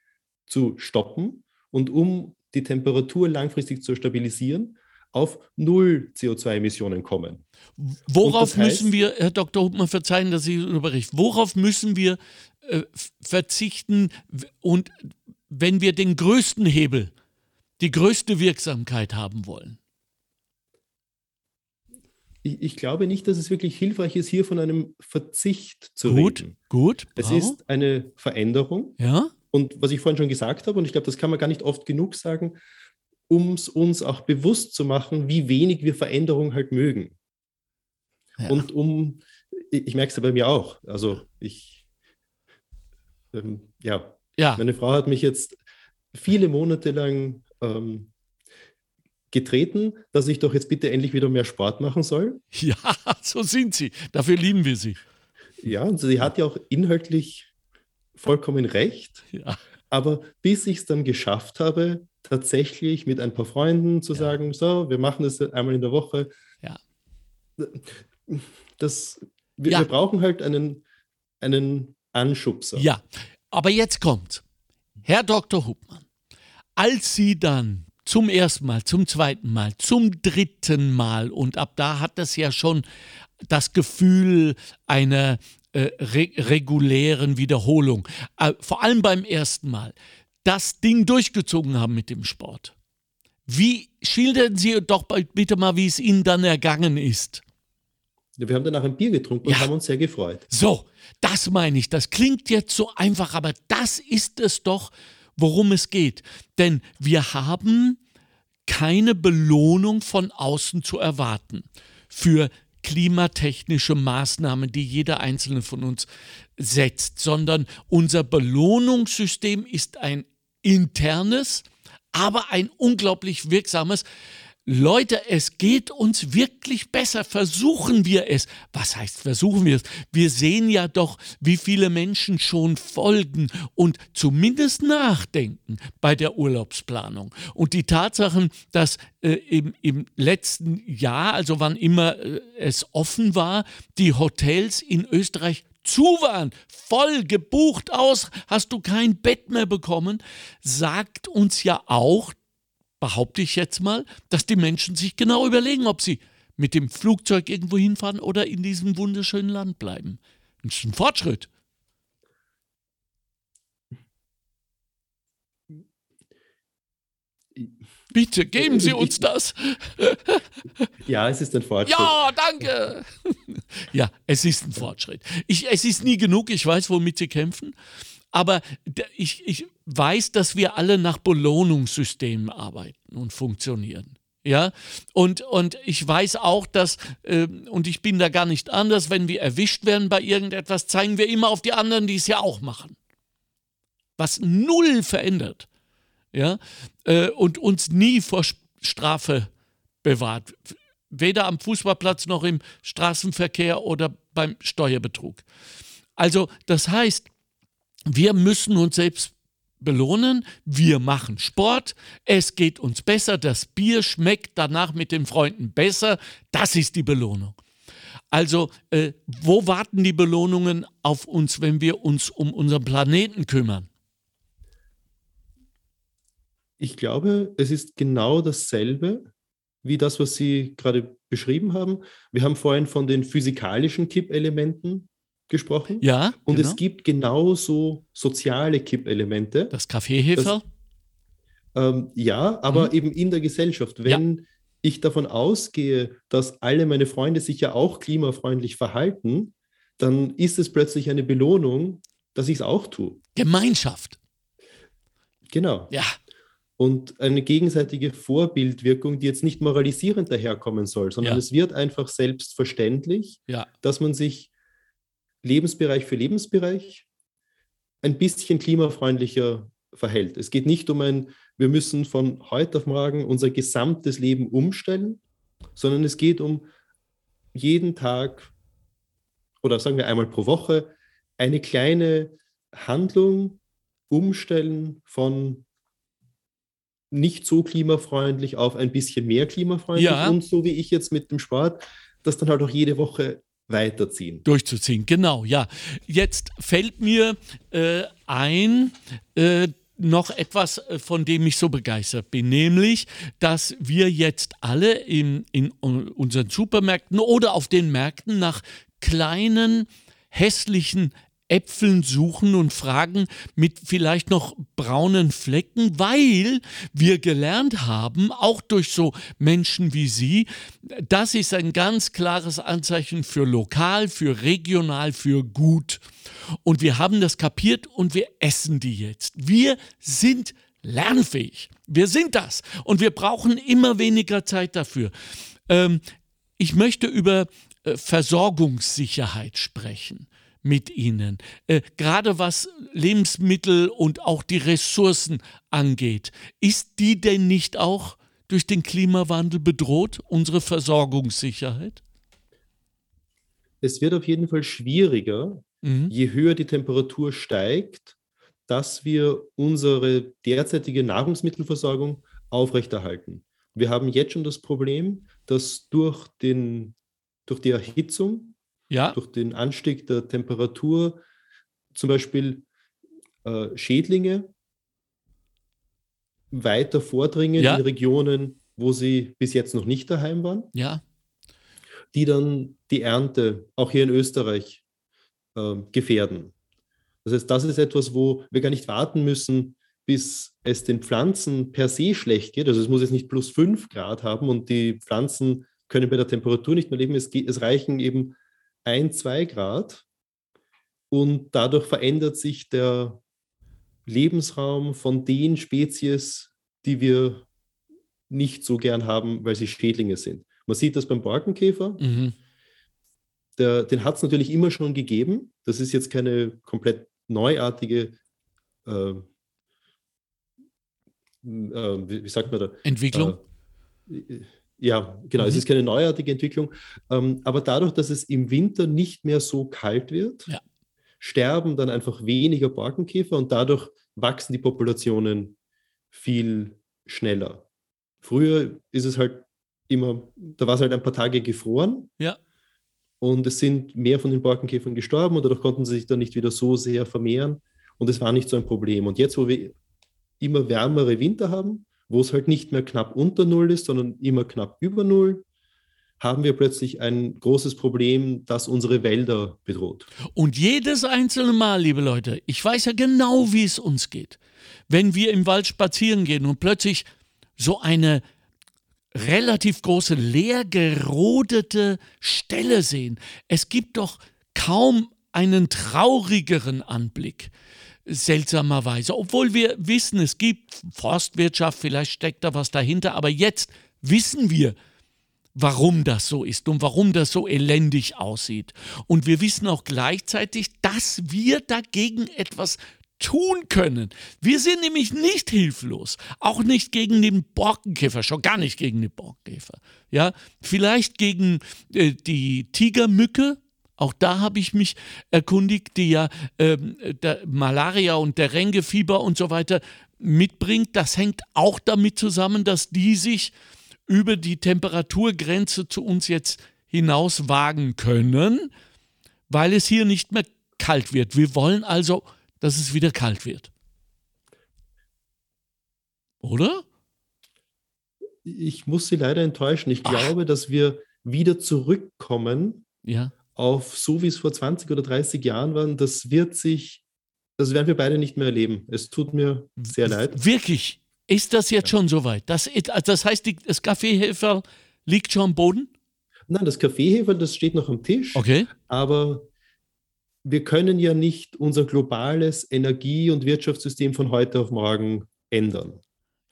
zu stoppen und um die Temperatur langfristig zu stabilisieren, auf Null CO2-Emissionen kommen. Worauf heißt, müssen wir, Herr Dr. Hubmann, verzeihen, dass ich unterbreche, worauf müssen wir äh, verzichten und wenn wir den größten Hebel, die größte Wirksamkeit haben wollen? Ich, ich glaube nicht, dass es wirklich hilfreich ist, hier von einem Verzicht zu gut, reden. Gut, gut. Es ist eine Veränderung. Ja. Und was ich vorhin schon gesagt habe, und ich glaube, das kann man gar nicht oft genug sagen, um es uns auch bewusst zu machen, wie wenig wir Veränderung halt mögen. Ja. Und um, ich, ich merke es ja bei mir auch. Also ich, ähm, ja. ja, meine Frau hat mich jetzt viele Monate lang ähm, getreten, dass ich doch jetzt bitte endlich wieder mehr Sport machen soll. (laughs) Ja, so sind sie. Dafür lieben wir sie. Ja, und sie hat ja auch inhaltlich vollkommen recht. Ja. Aber bis ich es dann geschafft habe, tatsächlich mit ein paar Freunden zu ja. sagen, so, wir machen das einmal in der Woche. Ja. Das, wir, ja. wir brauchen halt einen, einen Anschubser. Ja, aber jetzt kommt, Herr Dr. Hubmann, als Sie dann zum ersten Mal, zum zweiten Mal, zum dritten Mal und ab da hat das ja schon das Gefühl einer äh, re regulären Wiederholung, äh, vor allem beim ersten Mal, das Ding durchgezogen haben mit dem Sport. Wie schildern Sie doch bitte mal, wie es Ihnen dann ergangen ist? Wir haben danach ein Bier getrunken ja. und haben uns sehr gefreut. So, das meine ich. Das klingt jetzt so einfach, aber das ist es doch, worum es geht. Denn wir haben keine Belohnung von außen zu erwarten für klimatechnische Maßnahmen, die jeder einzelne von uns setzt, sondern unser Belohnungssystem ist ein internes, aber ein unglaublich wirksames, Leute, es geht uns wirklich besser. Versuchen wir es. Was heißt versuchen wir es? Wir sehen ja doch, wie viele Menschen schon folgen und zumindest nachdenken bei der Urlaubsplanung. Und die Tatsachen, dass äh, im, im letzten Jahr, also wann immer äh, es offen war, die Hotels in Österreich zu waren, voll gebucht aus, hast du kein Bett mehr bekommen, sagt uns ja auch, behaupte ich jetzt mal, dass die Menschen sich genau überlegen, ob sie mit dem Flugzeug irgendwo hinfahren oder in diesem wunderschönen Land bleiben. Das ist ein Fortschritt. Bitte, geben Sie uns das. (laughs) Ja, es ist ein Fortschritt. Ja, danke. (laughs) Ja, es ist ein Fortschritt. Ich, es ist nie genug, ich weiß, womit Sie kämpfen. Aber ich, ich weiß, dass wir alle nach Belohnungssystemen arbeiten und funktionieren. Ja, und, und ich weiß auch, dass, äh, und ich bin da gar nicht anders, wenn wir erwischt werden bei irgendetwas, zeigen wir immer auf die anderen, die es ja auch machen. Was null verändert. Ja, äh, und uns nie vor Strafe bewahrt. Weder am Fußballplatz noch im Straßenverkehr oder beim Steuerbetrug. Also, das heißt, wir müssen uns selbst belohnen, wir machen Sport, es geht uns besser, das Bier schmeckt danach mit den Freunden besser, das ist die Belohnung. Also, äh, wo warten die Belohnungen auf uns, wenn wir uns um unseren Planeten kümmern? Ich glaube, es ist genau dasselbe wie das, was Sie gerade beschrieben haben. Wir haben vorhin von den physikalischen Kippelementen gesprochen. Ja. Und genau. es gibt genauso soziale Kippelemente. Das Kaffeehefer? Ähm, ja, aber mhm. eben in der Gesellschaft. Wenn ja. ich davon ausgehe, dass alle meine Freunde sich ja auch klimafreundlich verhalten, dann ist es plötzlich eine Belohnung, dass ich es auch tue. Gemeinschaft. Genau. Ja. Und eine gegenseitige Vorbildwirkung, die jetzt nicht moralisierend daherkommen soll, sondern ja. es wird einfach selbstverständlich, ja. dass man sich Lebensbereich für Lebensbereich ein bisschen klimafreundlicher verhält. Es geht nicht um ein, wir müssen von heute auf morgen unser gesamtes Leben umstellen, sondern es geht um jeden Tag oder sagen wir einmal pro Woche eine kleine Handlung umstellen von nicht so klimafreundlich auf ein bisschen mehr klimafreundlich ja. und so wie ich jetzt mit dem Sport, das dann halt auch jede Woche weiterziehen. Durchzuziehen, genau, ja. Jetzt fällt mir äh, ein, äh, noch etwas, äh, von dem ich so begeistert bin, nämlich, dass wir jetzt alle in, in unseren Supermärkten oder auf den Märkten nach kleinen, hässlichen Äpfeln suchen und fragen mit vielleicht noch braunen Flecken, weil wir gelernt haben, auch durch so Menschen wie Sie, das ist ein ganz klares Anzeichen für lokal, für regional, für gut. Und wir haben das kapiert und wir essen die jetzt. Wir sind lernfähig. Wir sind das. Und wir brauchen immer weniger Zeit dafür. Ähm, ich möchte über äh, Versorgungssicherheit sprechen mit ihnen, äh, gerade was Lebensmittel und auch die Ressourcen angeht. Ist die denn nicht auch durch den Klimawandel bedroht, unsere Versorgungssicherheit? Es wird auf jeden Fall schwieriger, mhm. je höher die Temperatur steigt, dass wir unsere derzeitige Nahrungsmittelversorgung aufrechterhalten. Wir haben jetzt schon das Problem, dass durch, den, durch die Erhitzung, Ja, durch den Anstieg der Temperatur zum Beispiel äh, Schädlinge weiter vordringen Ja. in Regionen, wo sie bis jetzt noch nicht daheim waren, ja, die dann die Ernte auch hier in Österreich äh, gefährden. Das heißt, das ist etwas, wo wir gar nicht warten müssen, bis es den Pflanzen per se schlecht geht. Also es muss jetzt nicht plus 5 Grad haben und die Pflanzen können bei der Temperatur nicht mehr leben. Es, es reichen eben 1, 2 Grad und dadurch verändert sich der Lebensraum von den Spezies, die wir nicht so gern haben, weil sie Schädlinge sind. Man sieht das beim Borkenkäfer. mhm. Der, den hat es natürlich immer schon gegeben. Das ist jetzt keine komplett neuartige, äh, äh, wie, wie sagt man da? Entwicklung. Äh, ja, genau, es Mhm. ist keine neuartige Entwicklung. Ähm, aber dadurch, dass es im Winter nicht mehr so kalt wird, Ja. sterben dann einfach weniger Borkenkäfer und dadurch wachsen die Populationen viel schneller. Früher ist es halt immer, da war es halt ein paar Tage gefroren Ja. und es sind mehr von den Borkenkäfern gestorben und dadurch konnten sie sich dann nicht wieder so sehr vermehren und es war nicht so ein Problem. Und jetzt, wo wir immer wärmere Winter haben, wo es halt nicht mehr knapp unter Null ist, sondern immer knapp über Null, haben wir plötzlich ein großes Problem, das unsere Wälder bedroht. Und jedes einzelne Mal, liebe Leute, ich weiß ja genau, wie es uns geht. Wenn wir im Wald spazieren gehen und plötzlich so eine relativ große, leer gerodete Stelle sehen. Es gibt doch kaum einen traurigeren Anblick, seltsamerweise. Obwohl wir wissen, es gibt Forstwirtschaft, vielleicht steckt da was dahinter, aber jetzt wissen wir, warum das so ist und warum das so elendig aussieht. Und wir wissen auch gleichzeitig, dass wir dagegen etwas tun können. Wir sind nämlich nicht hilflos, auch nicht gegen den Borkenkäfer, schon gar nicht gegen den Borkenkäfer. Ja, vielleicht gegen äh, die Tigermücke, auch da habe ich mich erkundigt, die ja ähm, der Malaria und der Rengefieber und so weiter mitbringt. Das hängt auch damit zusammen, dass die sich über die Temperaturgrenze zu uns jetzt hinaus wagen können, weil es hier nicht mehr kalt wird. Wir wollen also, dass es wieder kalt wird. Oder? Ich muss Sie leider enttäuschen. Ich Ach. glaube, dass wir wieder zurückkommen Ja. Auf so, wie es vor 20 oder 30 Jahren war. Das wird sich, das werden wir beide nicht mehr erleben. Es tut mir sehr leid. Wirklich? Ist das jetzt schon soweit? Das, das heißt, die, das Kaffeehefer liegt schon am Boden? Nein, das Kaffeehefer, das steht noch am Tisch. Okay. Aber wir können ja nicht unser globales Energie- und Wirtschaftssystem von heute auf morgen ändern.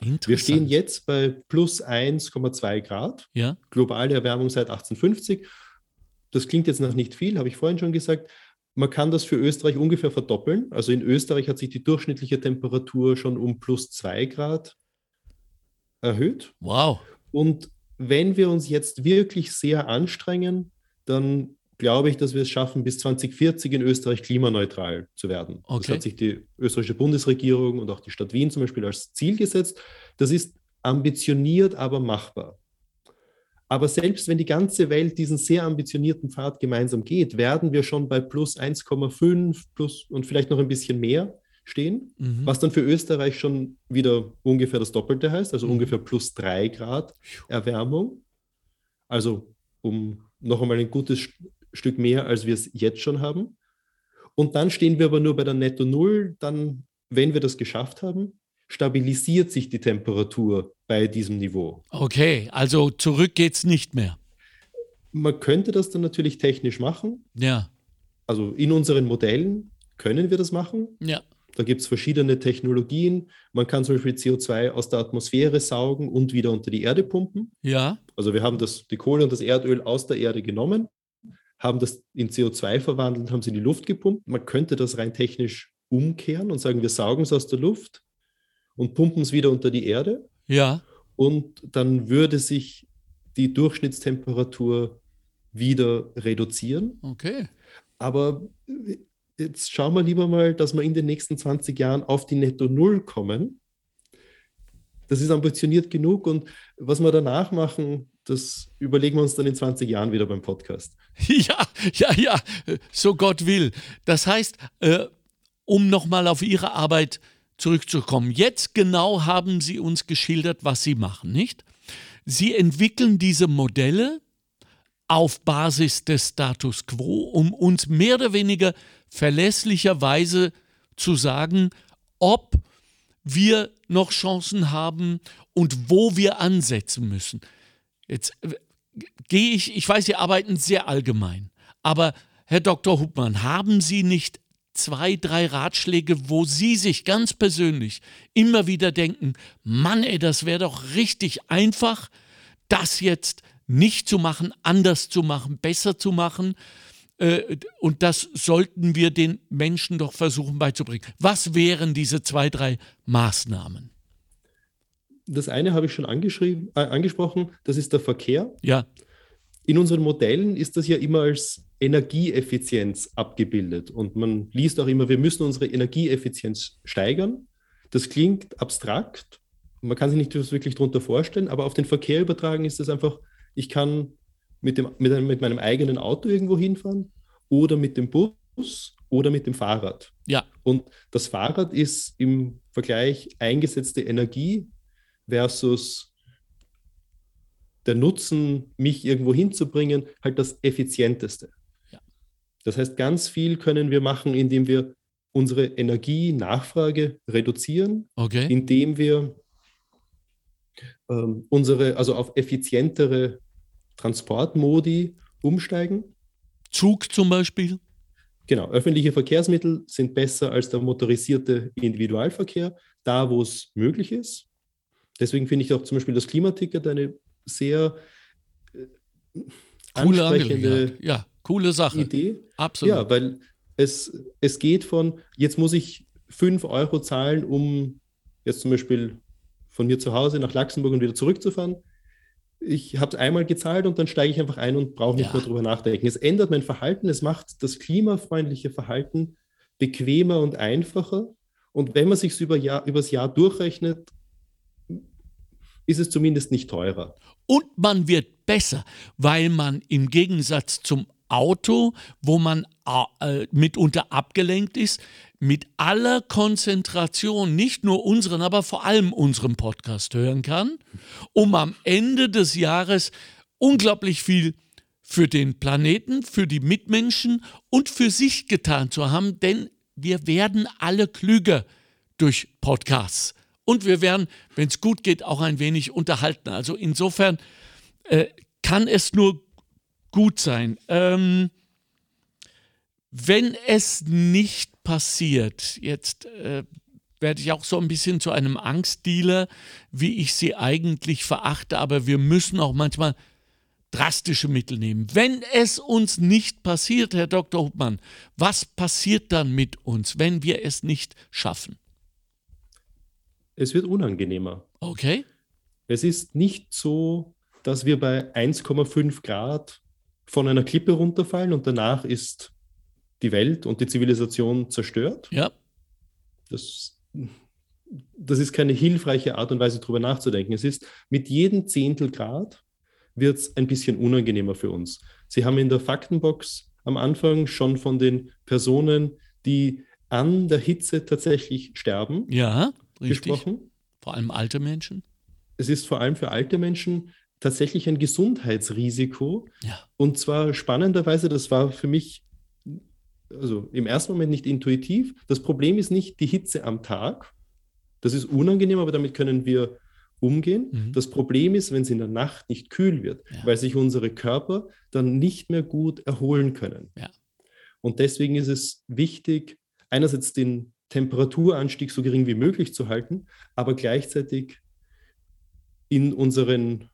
Wir stehen jetzt bei plus 1,2 Grad, Ja. globale Erwärmung seit 1850. Das klingt jetzt noch nicht viel, habe ich vorhin schon gesagt. Man kann das für Österreich ungefähr verdoppeln. Also in Österreich hat sich die durchschnittliche Temperatur schon um plus 2 Grad erhöht. Wow. Und wenn wir uns jetzt wirklich sehr anstrengen, dann glaube ich, dass wir es schaffen, bis 2040 in Österreich klimaneutral zu werden. Das Okay. hat sich die österreichische Bundesregierung und auch die Stadt Wien zum Beispiel als Ziel gesetzt. Das ist ambitioniert, aber machbar. Aber selbst wenn die ganze Welt diesen sehr ambitionierten Pfad gemeinsam geht, werden wir schon bei plus 1,5 plus und vielleicht noch ein bisschen mehr stehen, Mhm. was dann für Österreich schon wieder ungefähr das Doppelte heißt, also Mhm. ungefähr plus 3 Grad Erwärmung. Also um noch einmal ein gutes St- Stück mehr, als wir es jetzt schon haben. Und dann stehen wir aber nur bei der Netto Null. Dann, wenn wir das geschafft haben, stabilisiert sich die Temperatur bei diesem Niveau. Okay, also zurück geht's nicht mehr. Man könnte das dann natürlich technisch machen. Ja. Also in unseren Modellen können wir das machen. Ja. Da gibt es verschiedene Technologien. Man kann zum Beispiel CO2 aus der Atmosphäre saugen und wieder unter die Erde pumpen. Ja. Also wir haben das, die Kohle und das Erdöl aus der Erde genommen, haben das in CO2 verwandelt, haben sie in die Luft gepumpt. Man könnte das rein technisch umkehren und sagen, wir saugen es aus der Luft und pumpen es wieder unter die Erde. Ja. Und dann würde sich die Durchschnittstemperatur wieder reduzieren. Okay. Aber jetzt schauen wir lieber mal, dass wir in den nächsten 20 Jahren auf die Netto Null kommen. Das ist ambitioniert genug und was wir danach machen, das überlegen wir uns dann in 20 Jahren wieder beim Podcast. (laughs) Ja, ja, ja, so Gott will. Das heißt, äh, um nochmal auf Ihre Arbeit zurückzukommen, jetzt genau haben Sie uns geschildert, was Sie machen, nicht? Sie entwickeln diese Modelle auf Basis des Status quo, um uns mehr oder weniger verlässlicherweise zu sagen, ob wir noch Chancen haben und wo wir ansetzen müssen. Jetzt äh, gehe ich, ich weiß, Sie arbeiten sehr allgemein, aber Herr Dr. Hubmann, haben Sie nicht zwei, drei Ratschläge, wo Sie sich ganz persönlich immer wieder denken, Mann, ey, das wäre doch richtig einfach, das jetzt nicht zu machen, anders zu machen, besser zu machen. Äh, und das sollten wir den Menschen doch versuchen beizubringen. Was wären diese zwei, drei Maßnahmen? Das eine habe ich schon äh, angesprochen, das ist der Verkehr. Ja. In unseren Modellen ist das ja immer als Energieeffizienz abgebildet. Und man liest auch immer, wir müssen unsere Energieeffizienz steigern. Das klingt abstrakt. Man kann sich nicht wirklich darunter vorstellen, aber auf den Verkehr übertragen ist es einfach, ich kann mit, dem, mit, mit meinem eigenen Auto irgendwo hinfahren oder mit dem Bus oder mit dem Fahrrad. Ja. Und das Fahrrad ist im Vergleich eingesetzte Energie versus der Nutzen, mich irgendwo hinzubringen, halt das effizienteste. Ja. Das heißt, ganz viel können wir machen, indem wir unsere Energienachfrage reduzieren, okay. indem wir ähm, unsere, also auf effizientere Transportmodi umsteigen. Zug zum Beispiel? Genau, öffentliche Verkehrsmittel sind besser als der motorisierte Individualverkehr, da wo es möglich ist. Deswegen finde ich auch zum Beispiel das Klimaticket eine sehr äh, coole ansprechende ja, coole Sache. Idee. Absolut. Ja, weil es, es geht von, jetzt muss ich 5 Euro zahlen, um jetzt zum Beispiel von mir zu Hause nach Luxemburg und wieder zurückzufahren, ich habe es einmal gezahlt und dann steige ich einfach ein und brauche nicht ja. mehr drüber nachdenken. Es ändert mein Verhalten, es macht das klimafreundliche Verhalten bequemer und einfacher. Und wenn man sich über Jahr, übers Jahr durchrechnet, ist es zumindest nicht teurer. Und man wird besser, weil man im Gegensatz zum Auto, wo man äh, mitunter abgelenkt ist, mit aller Konzentration nicht nur unseren, aber vor allem unseren Podcast hören kann, um am Ende des Jahres unglaublich viel für den Planeten, für die Mitmenschen und für sich getan zu haben, denn wir werden alle klüger durch Podcasts. Und wir werden, wenn es gut geht, auch ein wenig unterhalten. Also insofern äh, kann es nur gut sein. Ähm, wenn es nicht passiert, jetzt äh, werde ich auch so ein bisschen zu einem Angstdealer, wie ich sie eigentlich verachte, aber wir müssen auch manchmal drastische Mittel nehmen. Wenn es uns nicht passiert, Herr Dr. Hubmann, was passiert dann mit uns, wenn wir es nicht schaffen? Es wird unangenehmer. Okay. Es ist nicht so, dass wir bei 1,5 Grad von einer Klippe runterfallen und danach ist die Welt und die Zivilisation zerstört. Ja. Das, das ist keine hilfreiche Art und Weise, darüber nachzudenken. Es ist mit jedem Zehntel Grad wird es ein bisschen unangenehmer für uns. Sie haben in der Faktenbox am Anfang schon von den Personen, die an der Hitze tatsächlich sterben, ja, richtig. gesprochen. Vor allem alte Menschen. Es ist vor allem für alte Menschen tatsächlich ein Gesundheitsrisiko. Ja. Und zwar spannenderweise, das war für mich also im ersten Moment nicht intuitiv. Das Problem ist nicht die Hitze am Tag. Das ist unangenehm, aber damit können wir umgehen. Mhm. Das Problem ist, wenn es in der Nacht nicht kühl wird, ja. weil sich unsere Körper dann nicht mehr gut erholen können. Ja. Und deswegen ist es wichtig, einerseits den Temperaturanstieg so gering wie möglich zu halten, aber gleichzeitig in unseren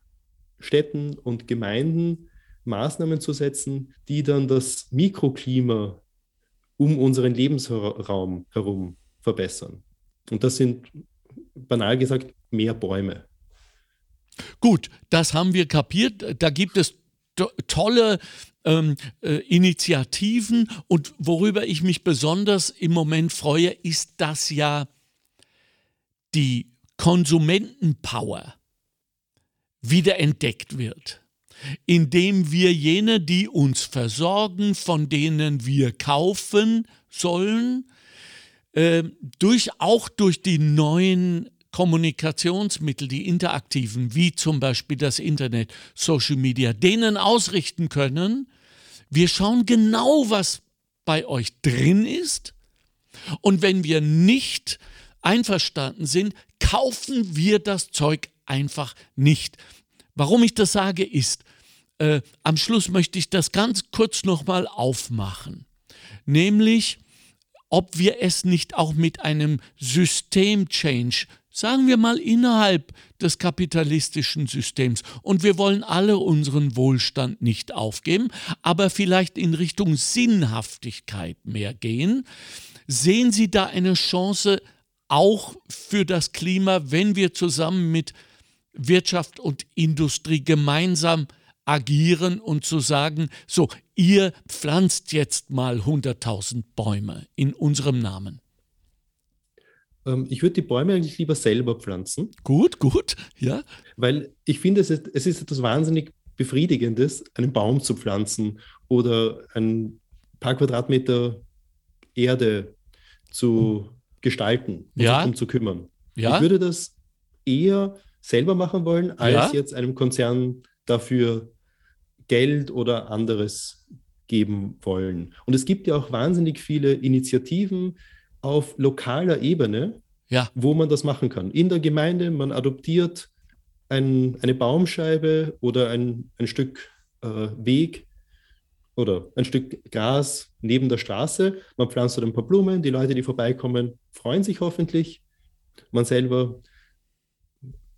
Städten und Gemeinden Maßnahmen zu setzen, die dann das Mikroklima um unseren Lebensraum herum verbessern. Und das sind, banal gesagt, mehr Bäume. Gut, das haben wir kapiert. Da gibt es to tolle ähm, äh, Initiativen. Und worüber ich mich besonders im Moment freue, ist, dass ja die Konsumentenpower wiederentdeckt wird, indem wir jene, die uns versorgen, von denen wir kaufen sollen, äh, durch, auch durch die neuen Kommunikationsmittel, die interaktiven, wie zum Beispiel das Internet, Social Media, denen ausrichten können, wir schauen genau, was bei euch drin ist. Und wenn wir nicht einverstanden sind, kaufen wir das Zeug einfach nicht. Warum ich das sage, ist, äh, am Schluss möchte ich das ganz kurz nochmal aufmachen. Nämlich, ob wir es nicht auch mit einem System-Change, sagen wir mal innerhalb des kapitalistischen Systems, und wir wollen alle unseren Wohlstand nicht aufgeben, aber vielleicht in Richtung Sinnhaftigkeit mehr gehen, sehen Sie da eine Chance auch für das Klima, wenn wir zusammen mit Wirtschaft und Industrie gemeinsam agieren und zu sagen, so, ihr pflanzt jetzt mal 100.000 Bäume in unserem Namen? Ähm, ich würde die Bäume eigentlich lieber selber pflanzen. Gut, gut, ja. Weil ich finde, es ist, es ist etwas wahnsinnig Befriedigendes, einen Baum zu pflanzen oder ein paar Quadratmeter Erde zu gestalten und Ja. sich darum zu kümmern. Ja. Ich würde das eher selber machen wollen, als Ja. jetzt einem Konzern dafür Geld oder anderes geben wollen. Und es gibt ja auch wahnsinnig viele Initiativen auf lokaler Ebene, Ja. wo man das machen kann. In der Gemeinde, man adoptiert ein, eine Baumscheibe oder ein, ein Stück äh, Weg oder ein Stück Gras neben der Straße. Man pflanzt dort ein paar Blumen. Die Leute, die vorbeikommen, freuen sich hoffentlich. Man selber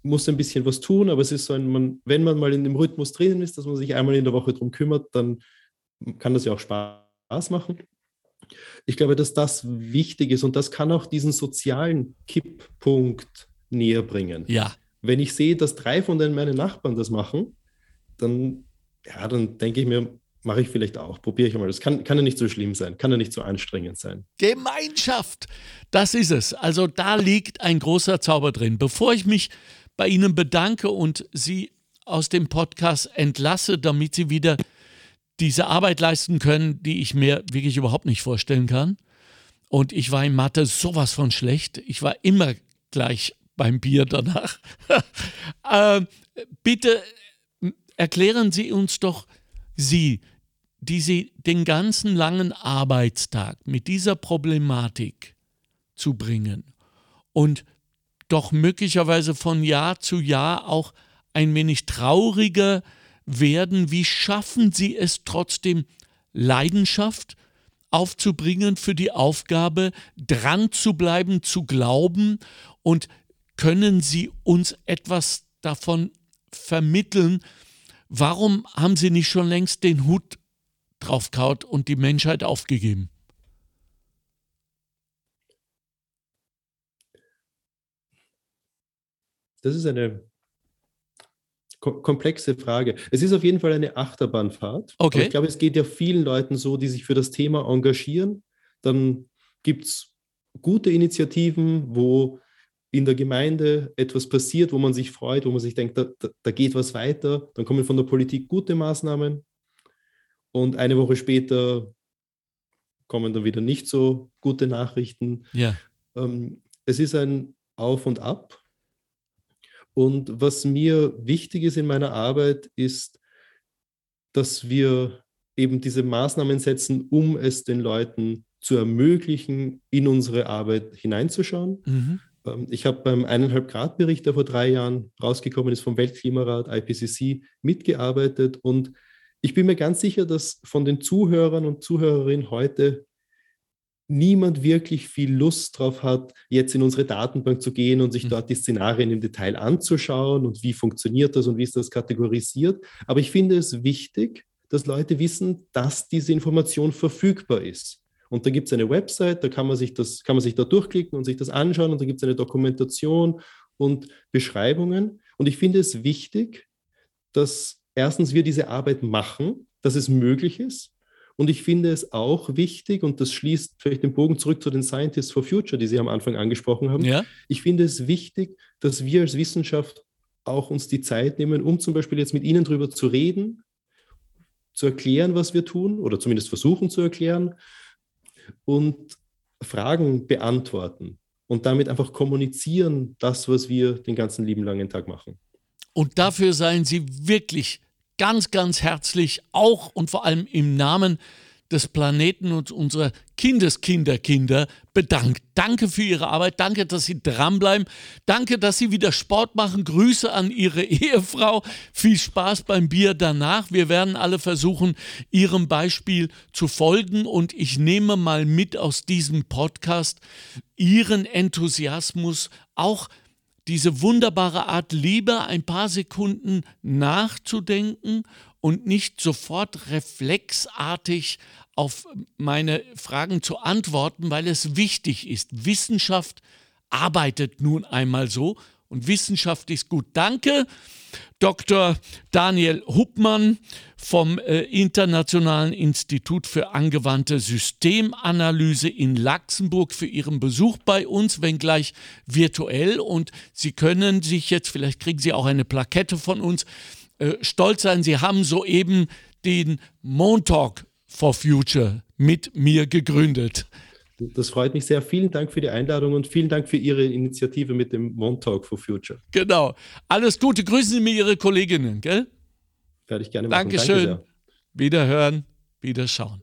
muss ein bisschen was tun, aber es ist so ein, man, wenn man mal in dem Rhythmus drinnen ist, dass man sich einmal in der Woche darum kümmert, dann kann das ja auch Spaß machen. Ich glaube, dass das wichtig ist und das kann auch diesen sozialen Kipppunkt näher bringen. Ja. Wenn ich sehe, dass drei von den meinen Nachbarn das machen, dann, ja, dann denke ich mir, mache ich vielleicht auch, probiere ich mal. Das kann, kann ja nicht so schlimm sein, kann ja nicht so anstrengend sein. Gemeinschaft, das ist es. Also da liegt ein großer Zauber drin. Bevor ich mich bei Ihnen bedanke und Sie aus dem Podcast entlasse, damit Sie wieder diese Arbeit leisten können, die ich mir wirklich überhaupt nicht vorstellen kann. Und ich war in Mathe sowas von schlecht. Ich war immer gleich beim Bier danach. (laughs) ähm, bitte erklären Sie uns doch, Sie, die Sie den ganzen langen Arbeitstag mit dieser Problematik zu bringen und doch möglicherweise von Jahr zu Jahr auch ein wenig trauriger werden. Wie schaffen Sie es trotzdem, Leidenschaft aufzubringen für die Aufgabe, dran zu bleiben, zu glauben und können Sie uns etwas davon vermitteln? Warum haben Sie nicht schon längst den Hut draufgehaut und die Menschheit aufgegeben? Das ist eine komplexe Frage. Es ist auf jeden Fall eine Achterbahnfahrt. Okay. Ich glaube, es geht ja vielen Leuten so, die sich für das Thema engagieren. Dann gibt es gute Initiativen, wo in der Gemeinde etwas passiert, wo man sich freut, wo man sich denkt, da, da, da geht was weiter. Dann kommen von der Politik gute Maßnahmen. Und eine Woche später kommen dann wieder nicht so gute Nachrichten. Ja. Ähm, es ist ein Auf und Ab. Und was mir wichtig ist in meiner Arbeit, ist, dass wir eben diese Maßnahmen setzen, um es den Leuten zu ermöglichen, in unsere Arbeit hineinzuschauen. Mhm. Ähm, Ich habe beim eineinhalb Grad Bericht, der vor drei Jahren rausgekommen ist, vom Weltklimarat IPCC mitgearbeitet und ich bin mir ganz sicher, dass von den Zuhörern und Zuhörerinnen heute niemand wirklich viel Lust drauf hat, jetzt in unsere Datenbank zu gehen und sich dort die Szenarien im Detail anzuschauen und wie funktioniert das und wie ist das kategorisiert. Aber ich finde es wichtig, dass Leute wissen, dass diese Information verfügbar ist. Und da gibt es eine Website, da kann man sich das, kann man sich da durchklicken und sich das anschauen und da gibt es eine Dokumentation und Beschreibungen. Und ich finde es wichtig, dass erstens wir diese Arbeit machen, dass es möglich ist. Und ich finde es auch wichtig, und das schließt vielleicht den Bogen zurück zu den Scientists for Future, die Sie am Anfang angesprochen haben. Ja. Ich finde es wichtig, dass wir als Wissenschaft auch uns die Zeit nehmen, um zum Beispiel jetzt mit Ihnen darüber zu reden, zu erklären, was wir tun, oder zumindest versuchen zu erklären, und Fragen beantworten und damit einfach kommunizieren, das, was wir den ganzen lieben langen Tag machen. Und dafür seien Sie wirklich ganz, ganz herzlich auch und vor allem im Namen des Planeten und unserer Kindeskinderkinder bedankt. Danke für Ihre Arbeit, danke, dass Sie dranbleiben, danke, dass Sie wieder Sport machen. Grüße an Ihre (laughs) Ehefrau, viel Spaß beim Bier danach. Wir werden alle versuchen, Ihrem Beispiel zu folgen und ich nehme mal mit aus diesem Podcast Ihren Enthusiasmus auch diese wunderbare Art, lieber ein paar Sekunden nachzudenken und nicht sofort reflexartig auf meine Fragen zu antworten, weil es wichtig ist. Wissenschaft arbeitet nun einmal so und Wissenschaft ist gut. Danke, Dr. Daniel Huppmann vom äh, Internationalen Institut für angewandte Systemanalyse in Luxemburg für Ihren Besuch bei uns, wenngleich virtuell. Und Sie können sich jetzt, vielleicht kriegen Sie auch eine Plakette von uns, äh, stolz sein. Sie haben soeben den Montauk for Future mit mir gegründet. Das freut mich sehr. Vielen Dank für die Einladung und vielen Dank für Ihre Initiative mit dem Montauk for Future. Genau. Alles Gute. Grüßen Sie mir Ihre Kolleginnen, gell? Werde ich gerne machen. Dankeschön. Danke Wiederhören, wiederschauen.